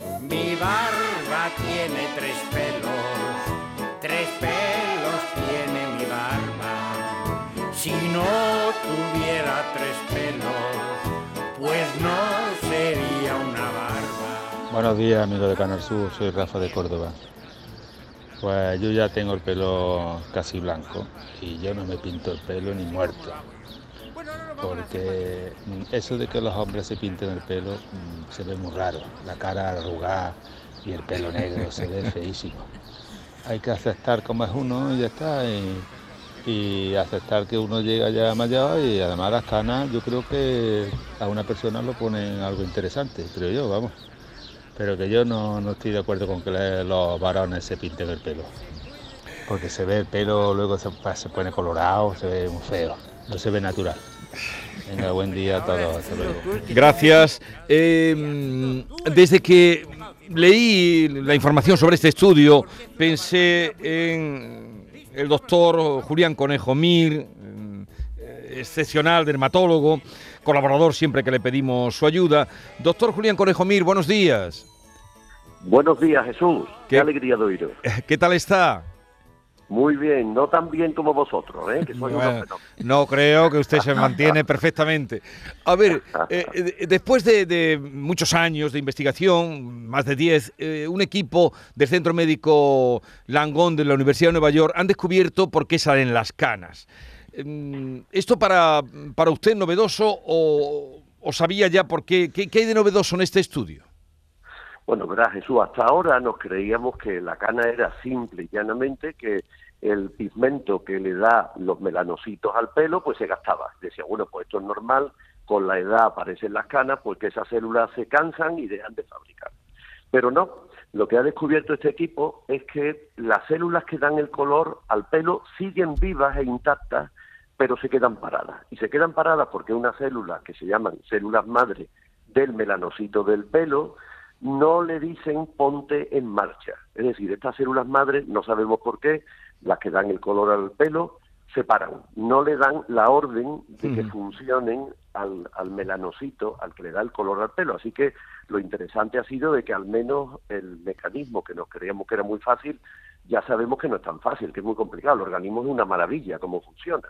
Mi barba tiene tres pelos, tres pelos tiene mi barba. Si no tuviera tres pelos, pues no sería una barba. Buenos días, amigos de Canal Sur, soy Rafa de Córdoba. Pues yo ya tengo el pelo casi blanco y yo no me pinto el pelo ni muerto. Porque eso de que los hombres se pinten el pelo mm, se ve muy raro. La cara arrugada y el pelo negro se ve feísimo. Hay que aceptar como es uno y ya está. Y, aceptar que uno llega ya mayor y además las canas yo creo que a una persona lo ponen algo interesante, creo yo, vamos. Pero que yo no, no estoy de acuerdo con que los varones se pinten el pelo. Porque se ve el pelo, luego se, se pone colorado, se ve muy feo, no se ve natural. Venga, buen día a todos, hasta luego. Gracias. Eh, desde que leí la información sobre este estudio, pensé en el doctor Julián Conejo Mir, eh, excepcional dermatólogo, colaborador siempre que le pedimos su ayuda. Doctor Julián Conejo Mir, buenos días. Buenos días, Jesús. Qué, ¿Qué? alegría de oíros. ¿Qué tal está? Muy bien, no tan bien como vosotros, ¿eh? que unos Bueno, no creo que usted se mantiene perfectamente. A ver, eh, eh, después de, de muchos años de investigación, más de 10, eh, un equipo del Centro Médico Langón de la Universidad de Nueva York han descubierto por qué salen las canas. Mm, ¿Esto para, para usted novedoso o, o sabía ya por qué? qué? ¿Qué hay de novedoso en este estudio? Bueno, verás, Jesús, hasta ahora nos creíamos que la cana era simple y llanamente que el pigmento que le da los melanocitos al pelo, pues se gastaba. Decía, bueno, pues esto es normal, con la edad aparecen las canas, porque esas células se cansan y dejan de fabricar. Pero no, lo que ha descubierto este equipo es que las células que dan el color al pelo siguen vivas e intactas, pero se quedan paradas. Y se quedan paradas porque unas células que se llaman células madre del melanocito del pelo no le dicen ponte en marcha. Es decir, estas células madres, no sabemos por qué, las que dan el color al pelo, se paran. No le dan la orden de que funcionen al, al melanocito, al que le da el color al pelo. Así que lo interesante ha sido de que al menos el mecanismo que nos creíamos que era muy fácil, ya sabemos que no es tan fácil, que es muy complicado. El organismo es una maravilla cómo funciona.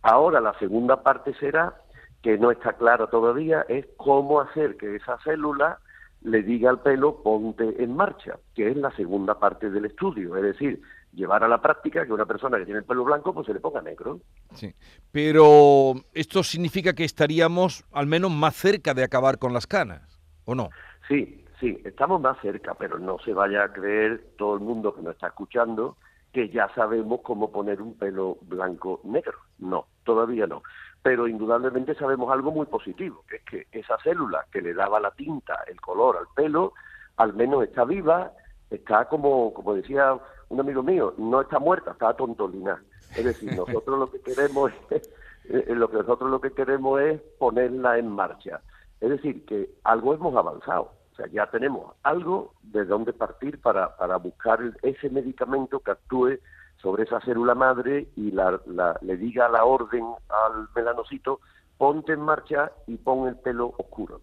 Ahora la segunda parte será, que no está clara todavía, es cómo hacer que esa célula le diga al pelo ponte en marcha, que es la segunda parte del estudio, es decir, llevar a la práctica que una persona que tiene el pelo blanco pues se le ponga negro. Sí. Pero esto significa que estaríamos al menos más cerca de acabar con las canas, ¿o no? Sí, sí, estamos más cerca, pero no se vaya a creer todo el mundo que nos está escuchando que ya sabemos cómo poner un pelo blanco negro. No, todavía no. Pero indudablemente sabemos algo muy positivo, que es que esa célula que le daba la tinta, el color al pelo, al menos está viva, está como, como decía un amigo mío, no está muerta, está tontolina. Es decir, nosotros lo que queremos es, eh, lo que nosotros lo que queremos es ponerla en marcha. Es decir, que algo hemos avanzado. O sea, ya tenemos algo de dónde partir para, para buscar ese medicamento que actúe sobre esa célula madre y la, la- le diga la orden al melanocito, ponte en marcha y pon el pelo oscuro.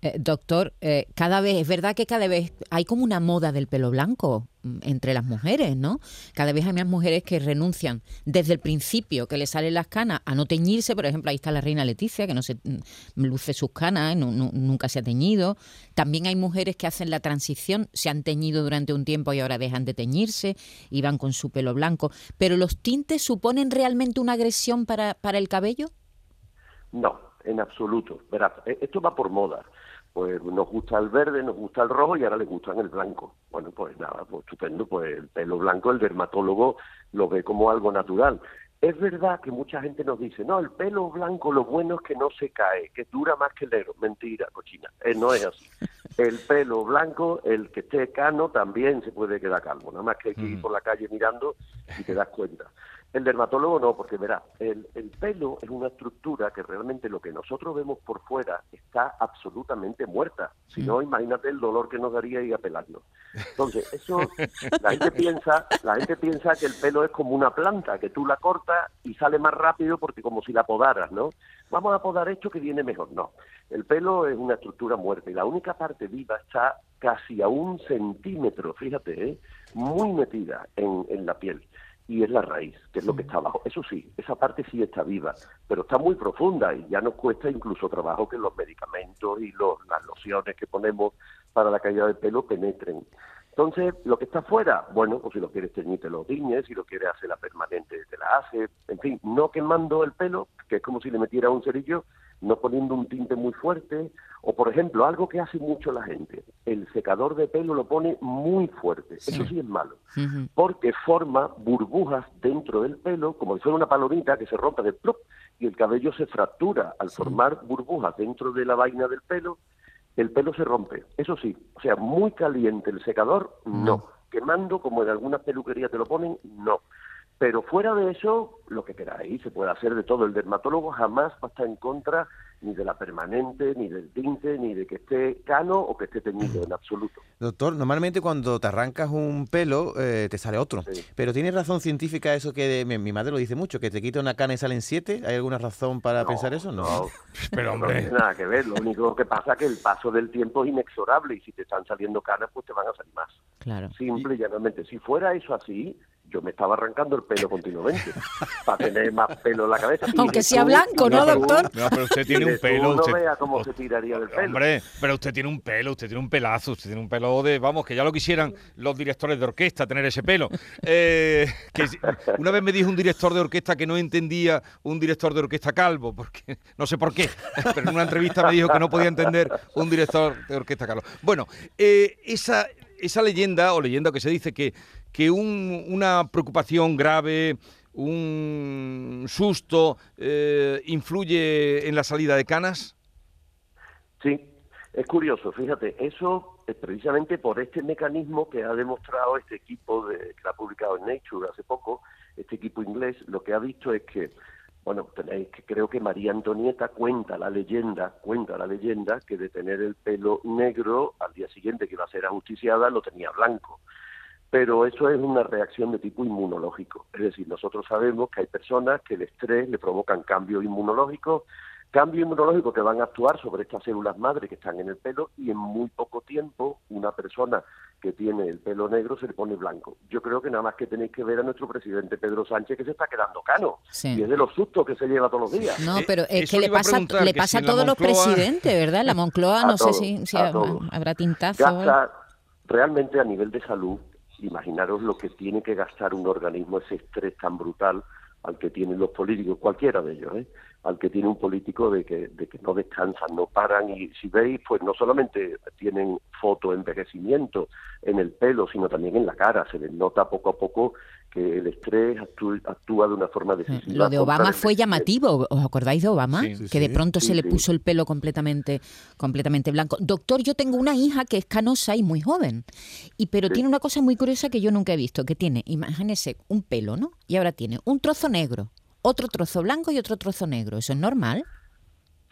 Eh, doctor, eh, cada vez, es verdad que cada vez hay como una moda del pelo blanco mm, entre las mujeres, ¿no? Cada vez hay más mujeres que renuncian desde el principio que le salen las canas a no teñirse. Por ejemplo, ahí está la reina Leticia, que no se mm, luce sus canas, nu- nu- nunca se ha teñido. También hay mujeres que hacen la transición, se han teñido durante un tiempo y ahora dejan de teñirse y van con su pelo blanco. Pero los tintes suponen realmente una agresión para, para el cabello? No, en absoluto. Verás, e- esto va por moda. Pues nos gusta el verde, nos gusta el rojo y ahora les gustan el blanco. Bueno, pues nada, pues estupendo. Pues el pelo blanco, el dermatólogo lo ve como algo natural. Es verdad que mucha gente nos dice, no, el pelo blanco lo bueno es que no se cae, que dura más que el negro. Mentira, cochina. Eh, no es así. El pelo blanco, el que esté cano, también se puede quedar calvo. Nada más que hay que ir por la calle mirando y te das cuenta. El dermatólogo no, porque verá, el, pelo es una estructura que realmente lo que nosotros vemos por fuera está absolutamente muerta. Si no, imagínate el dolor que nos daría ir a pelarlo. Entonces, eso, la gente piensa, la gente piensa que el pelo es como una planta, que tú la cortas y sale más rápido porque como si la podaras, ¿no? Vamos a podar esto que viene mejor. No, el pelo es una estructura muerta y la única parte viva está casi a un centímetro, fíjate, ¿eh? muy metida en, en la piel y es la raíz, que es lo que está abajo. Eso sí, esa parte sí está viva, pero está muy profunda y ya nos cuesta incluso trabajo que los medicamentos y los, las lociones que ponemos para la caída del pelo penetren. Entonces, lo que está afuera, bueno, pues si lo quieres teñir te lo tiñes, si lo quieres hacer la permanente te la hace, en fin, no quemando el pelo, que es como si le metiera un cerillo, no poniendo un tinte muy fuerte, o por ejemplo, algo que hace mucho la gente, el secador de pelo lo pone muy fuerte, eso sí. es malo, porque forma burbujas dentro del pelo, como si fuera una palomita que se rompe de plop, y el cabello se fractura al formar burbujas dentro de la vaina del pelo, el pelo se rompe, eso sí, o sea, muy caliente el secador, no, quemando como en algunas peluquerías te lo ponen, no. Pero fuera de eso, lo que queráis, se puede hacer de todo. El dermatólogo jamás va a estar en contra ni de la permanente, ni del tinte, ni de que esté cano o que esté teñido en absoluto. Doctor, normalmente cuando te arrancas un pelo eh, te sale otro. Pero ¿tiene razón científica eso que mi, madre lo dice mucho, que te quita una cana y salen siete? ¿Hay alguna razón para pensar eso? No, no. pero hombre. No tiene nada que ver. Lo único que pasa es que el paso del tiempo es inexorable y si te están saliendo canas, pues te van a salir más. Claro. Simple y llanamente. Si fuera eso así, yo me estaba arrancando el pelo continuamente para tener más pelo en la cabeza. Aunque sea blanco, ¿no, doctor? No, pero usted tiene un pelo. Usted, no vea cómo se tiraría del pelo. Hombre, pero usted tiene un pelo, usted tiene un pelazo, usted tiene un pelo de, vamos, que ya lo quisieran los directores de orquesta tener ese pelo. Eh, que una vez me dijo un director de orquesta que no entendía un director de orquesta calvo, porque no sé por qué, pero en una entrevista me dijo que no podía entender un director de orquesta calvo. Bueno, eh, esa, esa leyenda o leyenda que se dice que que una preocupación grave, un susto, eh, influye en la salida de canas? Sí, es curioso, fíjate, eso es precisamente por este mecanismo que ha demostrado este equipo de, que ha publicado en Nature hace poco, este equipo inglés, lo que ha visto es que, bueno, tenéis que creo que María Antonieta cuenta la leyenda, cuenta la leyenda que de tener el pelo negro al día siguiente que iba a ser ajusticiada lo tenía blanco pero eso es una reacción de tipo inmunológico. Es decir, nosotros sabemos que hay personas que el estrés le provocan cambios inmunológicos, cambios inmunológicos que van a actuar sobre estas células madre que están en el pelo y en muy poco tiempo una persona que tiene el pelo negro se le pone blanco. Yo creo que nada más que tenéis que ver a nuestro presidente Pedro Sánchez que se está quedando cano. Y es de los sustos que se lleva todos los días. No, pero es que le pasa, le pasa a todos los presidentes, ¿verdad? La Moncloa, no sé si, habrá tintazo. realmente a nivel de salud imaginaros lo que tiene que gastar un organismo ese estrés tan brutal al que tienen los políticos, cualquiera de ellos, ¿eh? al que tiene un político de que, de que no descansan, no paran y si veis, pues no solamente tienen fotoenvejecimiento en el pelo, sino también en la cara, se les nota poco a poco que el estrés actúa, de una forma decisiva. Lo de Obama fue llamativo, ¿os acordáis de Obama? que de pronto se le puso el pelo completamente, completamente blanco. Doctor, yo tengo una hija que es canosa y muy joven, y pero tiene una cosa muy curiosa que yo nunca he visto, que tiene, imagínese, un pelo, ¿no? Y ahora tiene un trozo negro, otro trozo blanco y otro trozo negro. ¿Eso es normal?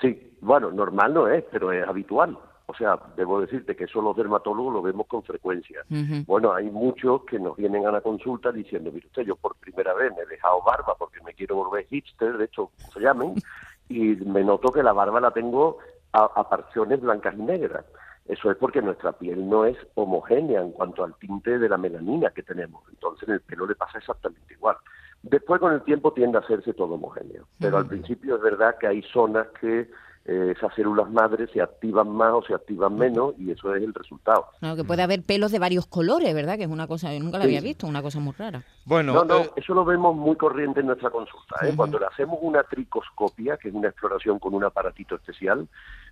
Sí, bueno, normal no es, pero es habitual. O sea, debo decirte que eso los dermatólogos lo vemos con frecuencia. Bueno, hay muchos que nos vienen a la consulta diciendo, mire usted, yo por primera vez me he dejado barba porque me quiero volver hipster, de hecho, se llamen, y me noto que la barba la tengo a, a parciones blancas y negras. Eso es porque nuestra piel no es homogénea en cuanto al tinte de la melanina que tenemos. Entonces en el pelo le pasa exactamente igual. Después con el tiempo tiende a hacerse todo homogéneo. Pero al principio es verdad que hay zonas que eh, esas células madres se activan más o se activan menos y eso es el resultado. Claro, que puede haber pelos de varios colores, ¿verdad? Que es una cosa, yo nunca la había visto, una cosa muy rara. Bueno, no, no, eh, eso lo vemos muy corriente en nuestra consulta. ¿eh? Cuando le hacemos una tricoscopia, que es una exploración con un aparatito especial,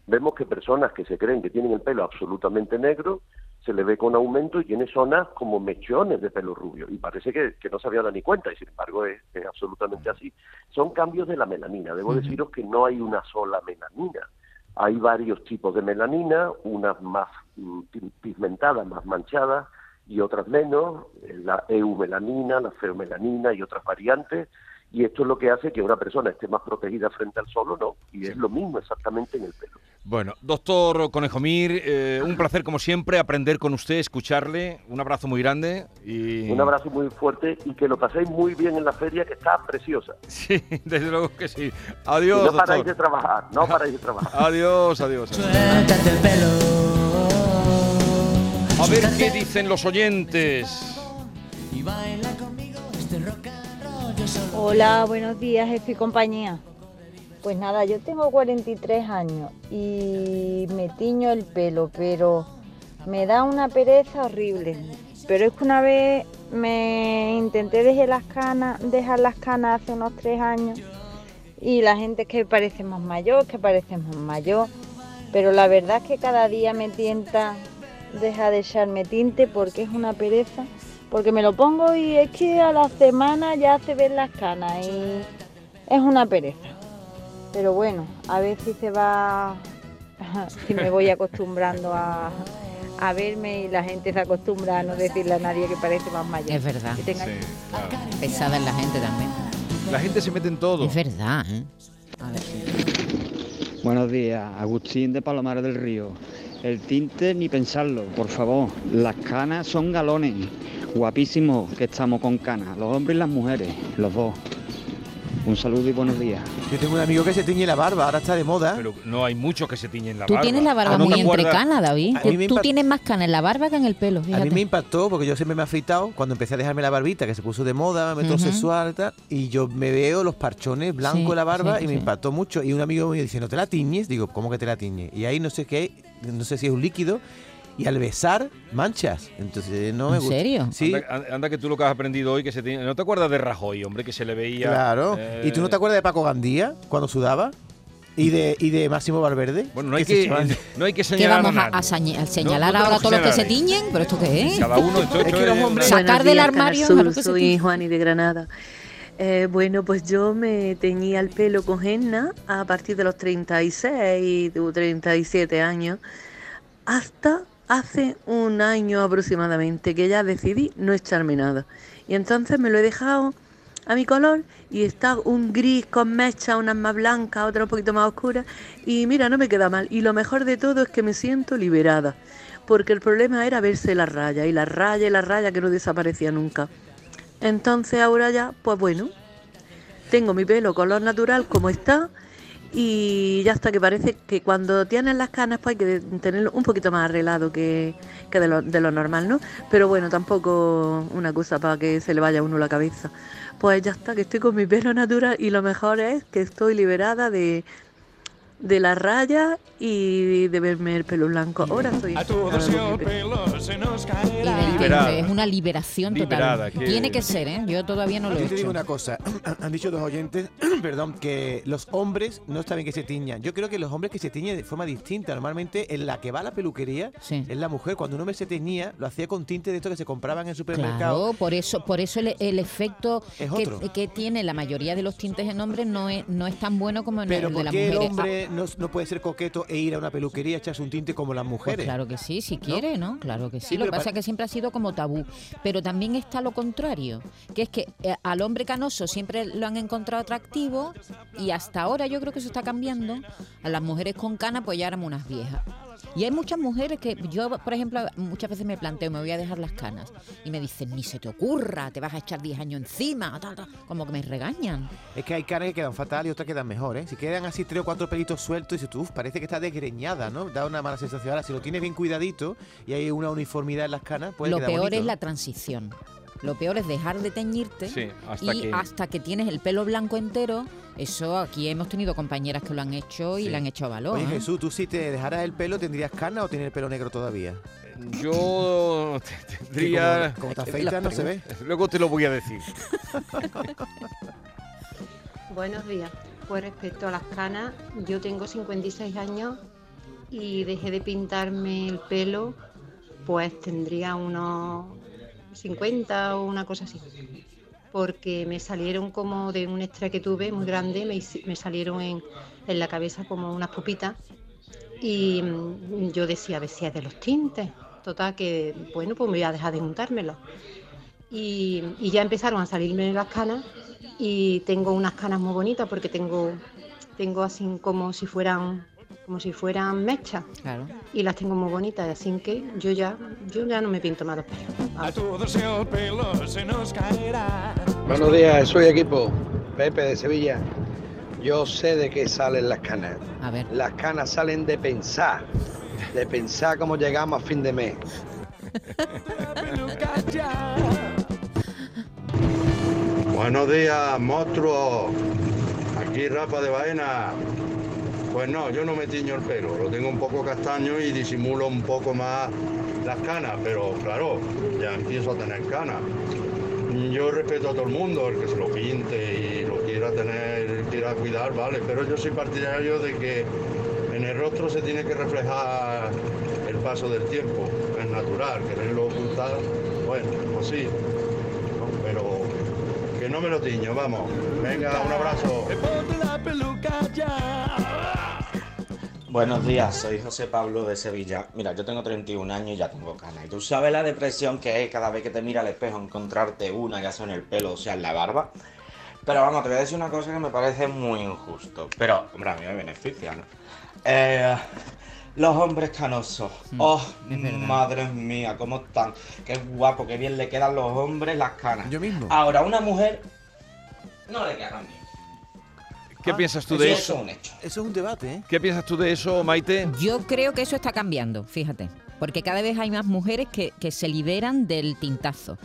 vemos que personas que se creen que tienen el pelo absolutamente negro se le ve con aumento y tiene zonas como mechones de pelo rubio. Y parece que, no se había dado ni cuenta, y sin embargo es, absolutamente así. Son cambios de la melanina. Debo deciros que no hay una sola melanina. Hay varios tipos de melanina, unas más mm, pigmentadas, más manchadas, y otras menos, la eumelanina, la feomelanina y otras variantes, y esto es lo que hace que una persona esté más protegida frente al sol o no, y es lo mismo exactamente en el pelo. Bueno, doctor Conejomir, eh, un placer como siempre aprender con usted, escucharle, un abrazo muy grande y... Un abrazo muy fuerte y que lo paséis muy bien en la feria que está preciosa. Sí, desde luego que sí. Adiós, y no doctor. paráis de trabajar, no paráis de trabajar. Adiós, adiós. Suéltate el pelo. A ver qué dicen los oyentes. Y baila conmigo este rock Hola, buenos días, jefe y compañía. Pues nada, yo tengo 43 años y me tiño el pelo, pero me da una pereza horrible. Pero es que una vez me intenté dejar las canas, dejar las canas hace unos tres años y la gente es que parecemos mayor, que parecemos mayor, pero la verdad es que cada día me tienta dejar de echarme tinte porque es una pereza, porque me lo pongo y es que a la semana ya se ven las canas y es una pereza. Pero bueno, a ver si se va, si me voy acostumbrando a, a verme y la gente se acostumbra a no decirle a nadie que parece más mayor. Es verdad. Que tenga- Sí, claro. Pesada en la gente también. La gente se mete en todo. Es verdad, ¿eh? A ver. Buenos días, Agustín de Palomares del Río. El tinte ni pensarlo, por favor. Las canas son galones. Guapísimo que estamos con canas, los hombres y las mujeres, los dos. Un saludo y buenos días. Yo tengo un amigo que se tiñe la barba, ahora está de moda. Pero no hay muchos que se tiñen la Tú barba. tienes la barba Ah, ¿no muy entrecana, David. Tú tienes más cana en la barba que en el pelo, A mí me impactó porque yo siempre me he afeitado cuando empecé a dejarme la barbita, que se puso de moda, metrosexual y tal, y yo me veo los parchones blancos Sí, en la barba sí, y me sí. impactó mucho. Y un amigo me dice, ¿no te la tiñes? Digo, ¿cómo que te la tiñes? Y ahí no sé qué, no sé si es un líquido, y al besar, manchas. Entonces no me ¿En gusta. serio? Sí. Anda, anda que tú lo que has aprendido hoy, que se tiene... ¿No te acuerdas de Rajoy, hombre, que se le veía... Claro. ¿Y tú no te eh, acuerdas de Paco Gandía cuando sudaba? ¿Y de, y de Máximo Valverde? Bueno, no hay que, no hay que ¿Qué señalar vamos a, a nadie. a sañe- a señalar No, no ahora a todos los que se tiñen? ¿Pero esto qué es? Cada uno... esto- Es que los es- hombres- Sacar del armario a lo Sur, que se soy. Juani de Granada. Eh, bueno, pues yo me teñía el pelo con henna a partir de los 36 o 37 años hasta hace un año aproximadamente que ya decidí no echarme nada. Y entonces me lo he dejado a mi color y está un gris con mecha, unas más blancas, otras un poquito más oscuras y mira, no me queda mal. Y lo mejor de todo es que me siento liberada, porque el problema era verse la raya y la raya y la raya que no desaparecía nunca. Entonces ahora ya, pues bueno, tengo mi pelo color natural como está y ya hasta que parece que cuando tienes las canas pues hay que tenerlo un poquito más arreglado que, que de, lo, de lo normal, ¿no? Pero bueno, tampoco una cosa para que se le vaya a uno la cabeza. Pues ya está, que estoy con mi pelo natural y lo mejor es que estoy liberada de, de la raya y de verme el pelo blanco. Ahora soy... A todos el pelo se nos caerá. es una liberación Liberada, total. que- Tiene que ser, ¿eh? Yo todavía no lo he Yo te digo hecho. una cosa, han dicho dos oyentes, perdón, que los hombres no está bien que se tiñan. Yo creo que los hombres que se tiñen de forma distinta, normalmente en la que va a la peluquería Sí. es la mujer. Cuando un hombre se teñía, lo hacía con tinte de esto que se compraban en el supermercado. Claro, por eso, por eso el, el efecto Es que, tiene la mayoría de los tintes en hombres no es, no es tan bueno como en Pero el de ¿por las qué el mujeres. Ah, hombre no, no puede ser coqueto e ir a una peluquería, echarse un tinte como las Pues mujeres? claro que sí, si quiere, ¿no? Claro que sí. Sí, lo que pasa pa- es que siempre ha sido como tabú. Pero también está lo contrario, que es que eh, al hombre canoso siempre lo han encontrado atractivo y hasta ahora yo creo que eso está cambiando. A las mujeres con cana pues ya éramos unas viejas. Y hay muchas mujeres que yo, por ejemplo, muchas veces me planteo, me voy a dejar las canas. Y me dicen, ni se te ocurra, te vas a echar 10 años encima, tal, tal. como que me regañan. Es que hay caras que quedan fatal y otras quedan mejor, ¿eh? Si quedan así tres o cuatro pelitos sueltos, y dices tú, "Uf, parece que está desgreñada, ¿no? Da una mala sensación. Ahora, si lo tienes bien cuidadito y hay una uniformidad en las canas, puede lo quedar peor bonito, es ¿no? la transición. Lo peor es dejar de teñirte Sí, hasta y que- hasta que tienes el pelo blanco entero. Eso aquí hemos tenido compañeras que lo han hecho y Sí. le han hecho valor. Oye, ¿eh? Jesús, ¿tú si te dejaras el pelo tendrías canas o tienes el pelo negro todavía? Yo tendría... como, como te afeitas no se ve. Luego te lo voy a decir. Buenos días. Pues respecto a las canas, yo tengo 56 años y dejé de pintarme el pelo, pues tendría unos 50 o una cosa así. Porque me salieron como de un extra que tuve muy grande, me, me salieron en, en la cabeza como unas pupitas. Y mm, yo decía, a ver si es de los tintes. Total, que bueno, pues me voy a dejar de juntármelo. Y, y ya empezaron a salirme las canas y tengo unas canas muy bonitas porque tengo, tengo así como si fueran como si fueran mechas Claro. y las tengo muy bonitas, así que yo ya, yo ya no me pinto más los pelos. A todos el pelo se nos caerá. Buenos días, soy equipo. Pepe de Sevilla. Yo sé de qué salen las canas. A ver. Las canas salen de pensar. De pensar cómo llegamos a fin de mes. Buenos días, monstruos. Aquí Rafa de Baena. Pues no, yo no me tiño el pelo, lo tengo un poco castaño y disimulo un poco más las canas, pero claro, ya empiezo a tener canas. Yo respeto a todo el mundo, el que se lo pinte y lo quiera tener, quiera cuidar, vale, pero yo soy partidario de que en el rostro se tiene que reflejar el paso del tiempo, es natural, quererlo ocultar, bueno, pues sí, pero que no me lo tiño, vamos. Venga, un abrazo. Buenos días, soy José Pablo de Sevilla. Mira, yo tengo 31 años y ya tengo canas. Y tú sabes la depresión que es cada vez que te mira al espejo encontrarte una, ya sea en el pelo o sea en la barba. Pero vamos, te voy a decir una cosa que me parece muy injusto. Pero, hombre, a mí me beneficia, ¿no? Eh, los hombres canosos. Oh, madre mía, cómo están. Qué guapo, qué bien le quedan los hombres las canas. Yo mismo. Ahora, una mujer no le quedan bien. ¿Qué piensas tú de eso eso? es un hecho. Eso es un debate, ¿eh? ¿Qué piensas tú de eso, Maite? Yo creo que eso está cambiando, fíjate, porque cada vez hay más mujeres que, que se liberan del tintazo.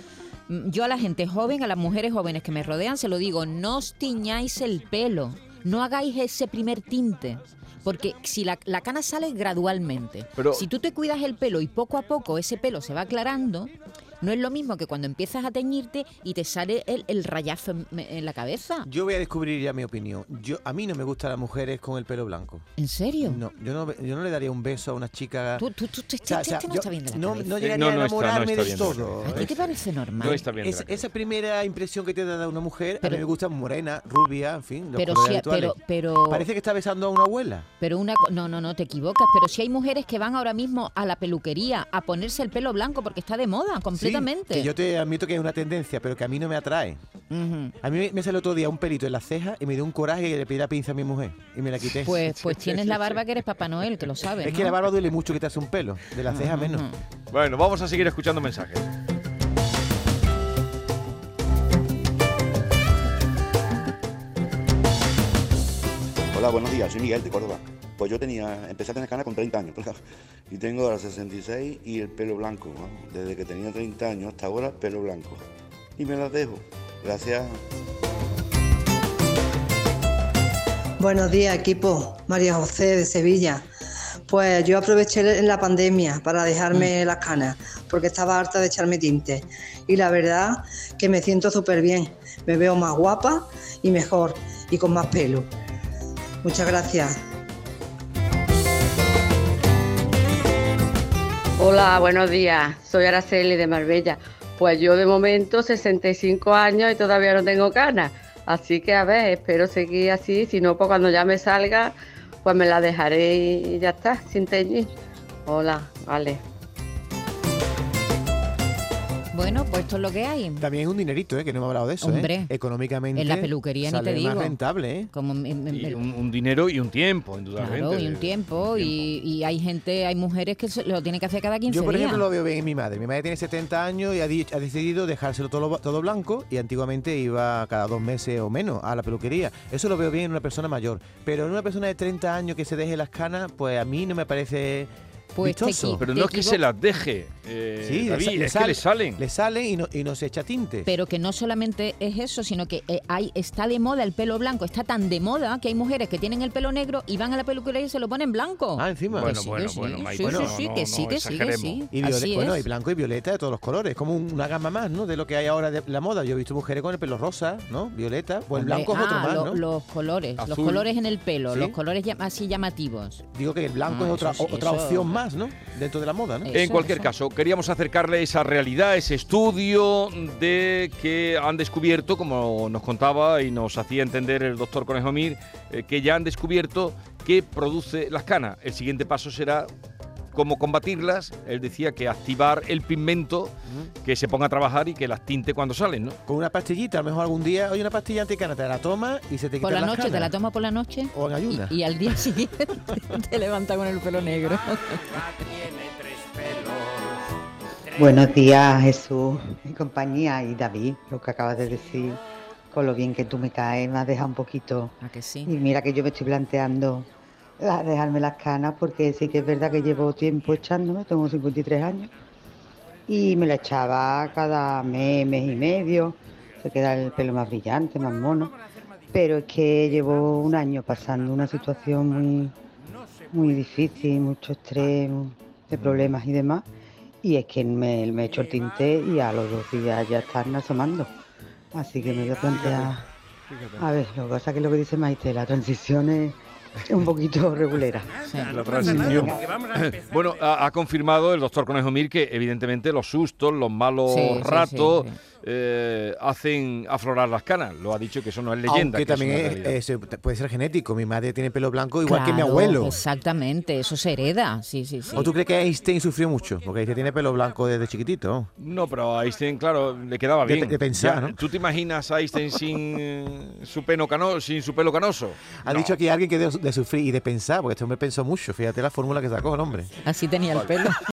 Mm, Yo a la gente joven, a las mujeres jóvenes que me rodean, se lo digo, no os tiñáis el pelo, no hagáis ese primer tinte. Porque si la, la cana sale gradualmente, Pero- si tú te cuidas el pelo y poco a poco ese pelo se va aclarando, no es lo mismo que cuando empiezas a teñirte y te sale el, el rayazo en, en la cabeza. Yo voy a descubrir ya mi opinión. Yo A mí no me gustan las mujeres con el pelo blanco. ¿En serio? No, yo no, yo no le daría un beso a una chica... Tú, tú, tú, este, O sea, o sea, no yo está bien de la no, cabeza. no Eh, llegaría no, a no está- no enamorarme está de todo. ¿A ti te parece normal? No está bien de Es- la cabeza. esa primera impresión que te da una mujer, a mí me gusta morena, rubia, en fin, los Pero habituales. pero- pero- Parece que está besando a una abuela. Pero una no, no, no, te equivocas. Pero si hay mujeres que van ahora mismo a la peluquería a ponerse el pelo blanco porque está de moda completamente. Sí, que yo te admito que es una tendencia, pero que a mí no me atrae. A mí me- salió otro día un pelito en la ceja y me dio un coraje que le pedí la pinza a mi mujer y me la quité. Pues, pues tienes la barba que eres Papá Noel, que lo sabes. Es que la barba duele mucho que te hace un pelo, de la ceja menos. Bueno, vamos a seguir escuchando mensajes. Hola, buenos días, soy Miguel de Córdoba. Pues yo tenía, empecé a tener canas con 30 años, claro. Y tengo ahora 66 y el pelo blanco, vamos. Desde que tenía 30 años hasta ahora, pelo blanco. Y me las dejo. Gracias. Buenos días, equipo. María José de Sevilla. Pues yo aproveché en la pandemia para dejarme las canas, porque estaba harta de echarme tinte. Y la verdad que me siento súper bien. Me veo más guapa y mejor, y con más pelo. Muchas gracias. Hola, buenos días. Soy Araceli de Marbella. Pues yo de momento 65 años y todavía no tengo canas. Así que a ver, espero seguir así. Si no, pues cuando ya me salga, pues me la dejaré y ya está, sin teñir. Hola, vale. Bueno, pues esto es lo que hay. También es un dinerito, ¿eh? que no hemos hablado de eso. ¿eh? Hombre, Económicamente. en la peluquería ni sale te digo. más rentable, ¿eh? Como me- me- Y me- un, un dinero y un tiempo, indudablemente. claro, y un tiempo, y, y hay gente, hay mujeres que lo tienen que hacer cada 15 Yo, por días. ejemplo, lo veo bien en mi madre. Mi madre tiene 70 años y ha, di- ha decidido dejárselo todo, todo blanco y antiguamente iba cada dos meses o menos a la peluquería. Eso lo veo bien en una persona mayor. Pero en una persona de 30 años que se deje las canas, pues a mí no me parece Pues vistoso. Pero te no es que se las deje, eh, Sí, le David, le es sale- que le salen. Le salen y no, y no se echa tinte. Pero que no solamente es eso, sino que eh, hay, está de moda el pelo blanco, está tan de moda que hay mujeres que tienen el pelo negro y van a la peluquería y se lo ponen blanco. Ah, encima. Que Bueno, sí, bueno, sí, bueno, sí, sí, no, sí, no, que sí, que sí. Y Así bueno, es. y blanco y violeta de todos los colores, como una gama más, ¿no? De lo que hay ahora de la moda. Yo he visto mujeres con el pelo rosa, ¿no? Violeta, pues el Hombre, blanco es otro ah, más, lo- ¿no? Los colores, los colores en el pelo, Sí. los colores así llamativos. Digo que el blanco Ah, es otra, sí, otra opción más, ¿no? Dentro de la moda, ¿no? En cualquier caso, queríamos acercarle esa realidad, ese estudio de que han descubierto, como nos contaba y nos hacía entender el doctor Conejo Mir, eh, que ya han descubierto que produce las canas. El siguiente paso será cómo combatirlas, él decía que activar el pigmento, que se ponga a trabajar y que las tinte cuando salen, ¿no? Con una pastillita, a lo mejor algún día, oye, una pastilla anticana, te la tomas y se te quita Por la las noche, te la tomas por la noche. O en ayunas. Y, y al día siguiente te levantas con el pelo negro. Buenos días, Jesús, mi compañía y David, lo que acabas de decir, con lo bien que tú me caes, me has dejado un poquito. ¿A que sí? Y mira que yo me estoy planteando la- dejarme las canas, porque sí que es verdad que llevo tiempo echándome, tengo 53 años, y me la echaba cada mes, mes y medio, se queda el pelo más brillante, más mono, pero es que llevo un año pasando una situación muy, muy difícil, mucho estrés, de problemas y demás. Y es que me, me echo el tinte y a los dos días ya están asomando. Así que me voy a plantear. A ver, lo que pasa es que lo que dice Maite, la transición es un poquito regulera. La transición. Bueno, ha, ha confirmado el doctor Conejo Mir que evidentemente los sustos, los malos Sí, ratos sí, sí. eh, hacen aflorar las canas. Lo ha dicho que eso no es leyenda. Aunque que también es- puede ser genético. Mi madre tiene pelo blanco igual que mi abuelo. Exactamente, eso se hereda. Sí, sí, sí. ¿O tú crees que Einstein sufrió mucho? Porque Einstein tiene pelo blanco desde chiquitito. No, pero a Einstein, claro, le quedaba De- bien. de pensar, Ya, ¿no? ¿Tú te imaginas a Einstein sin, eh, su, pelo cano, sin su pelo canoso? Ha No. dicho aquí alguien que de, de sufrir y de pensar, porque este hombre pensó mucho. Fíjate la fórmula que sacó el hombre. Así tenía el pelo.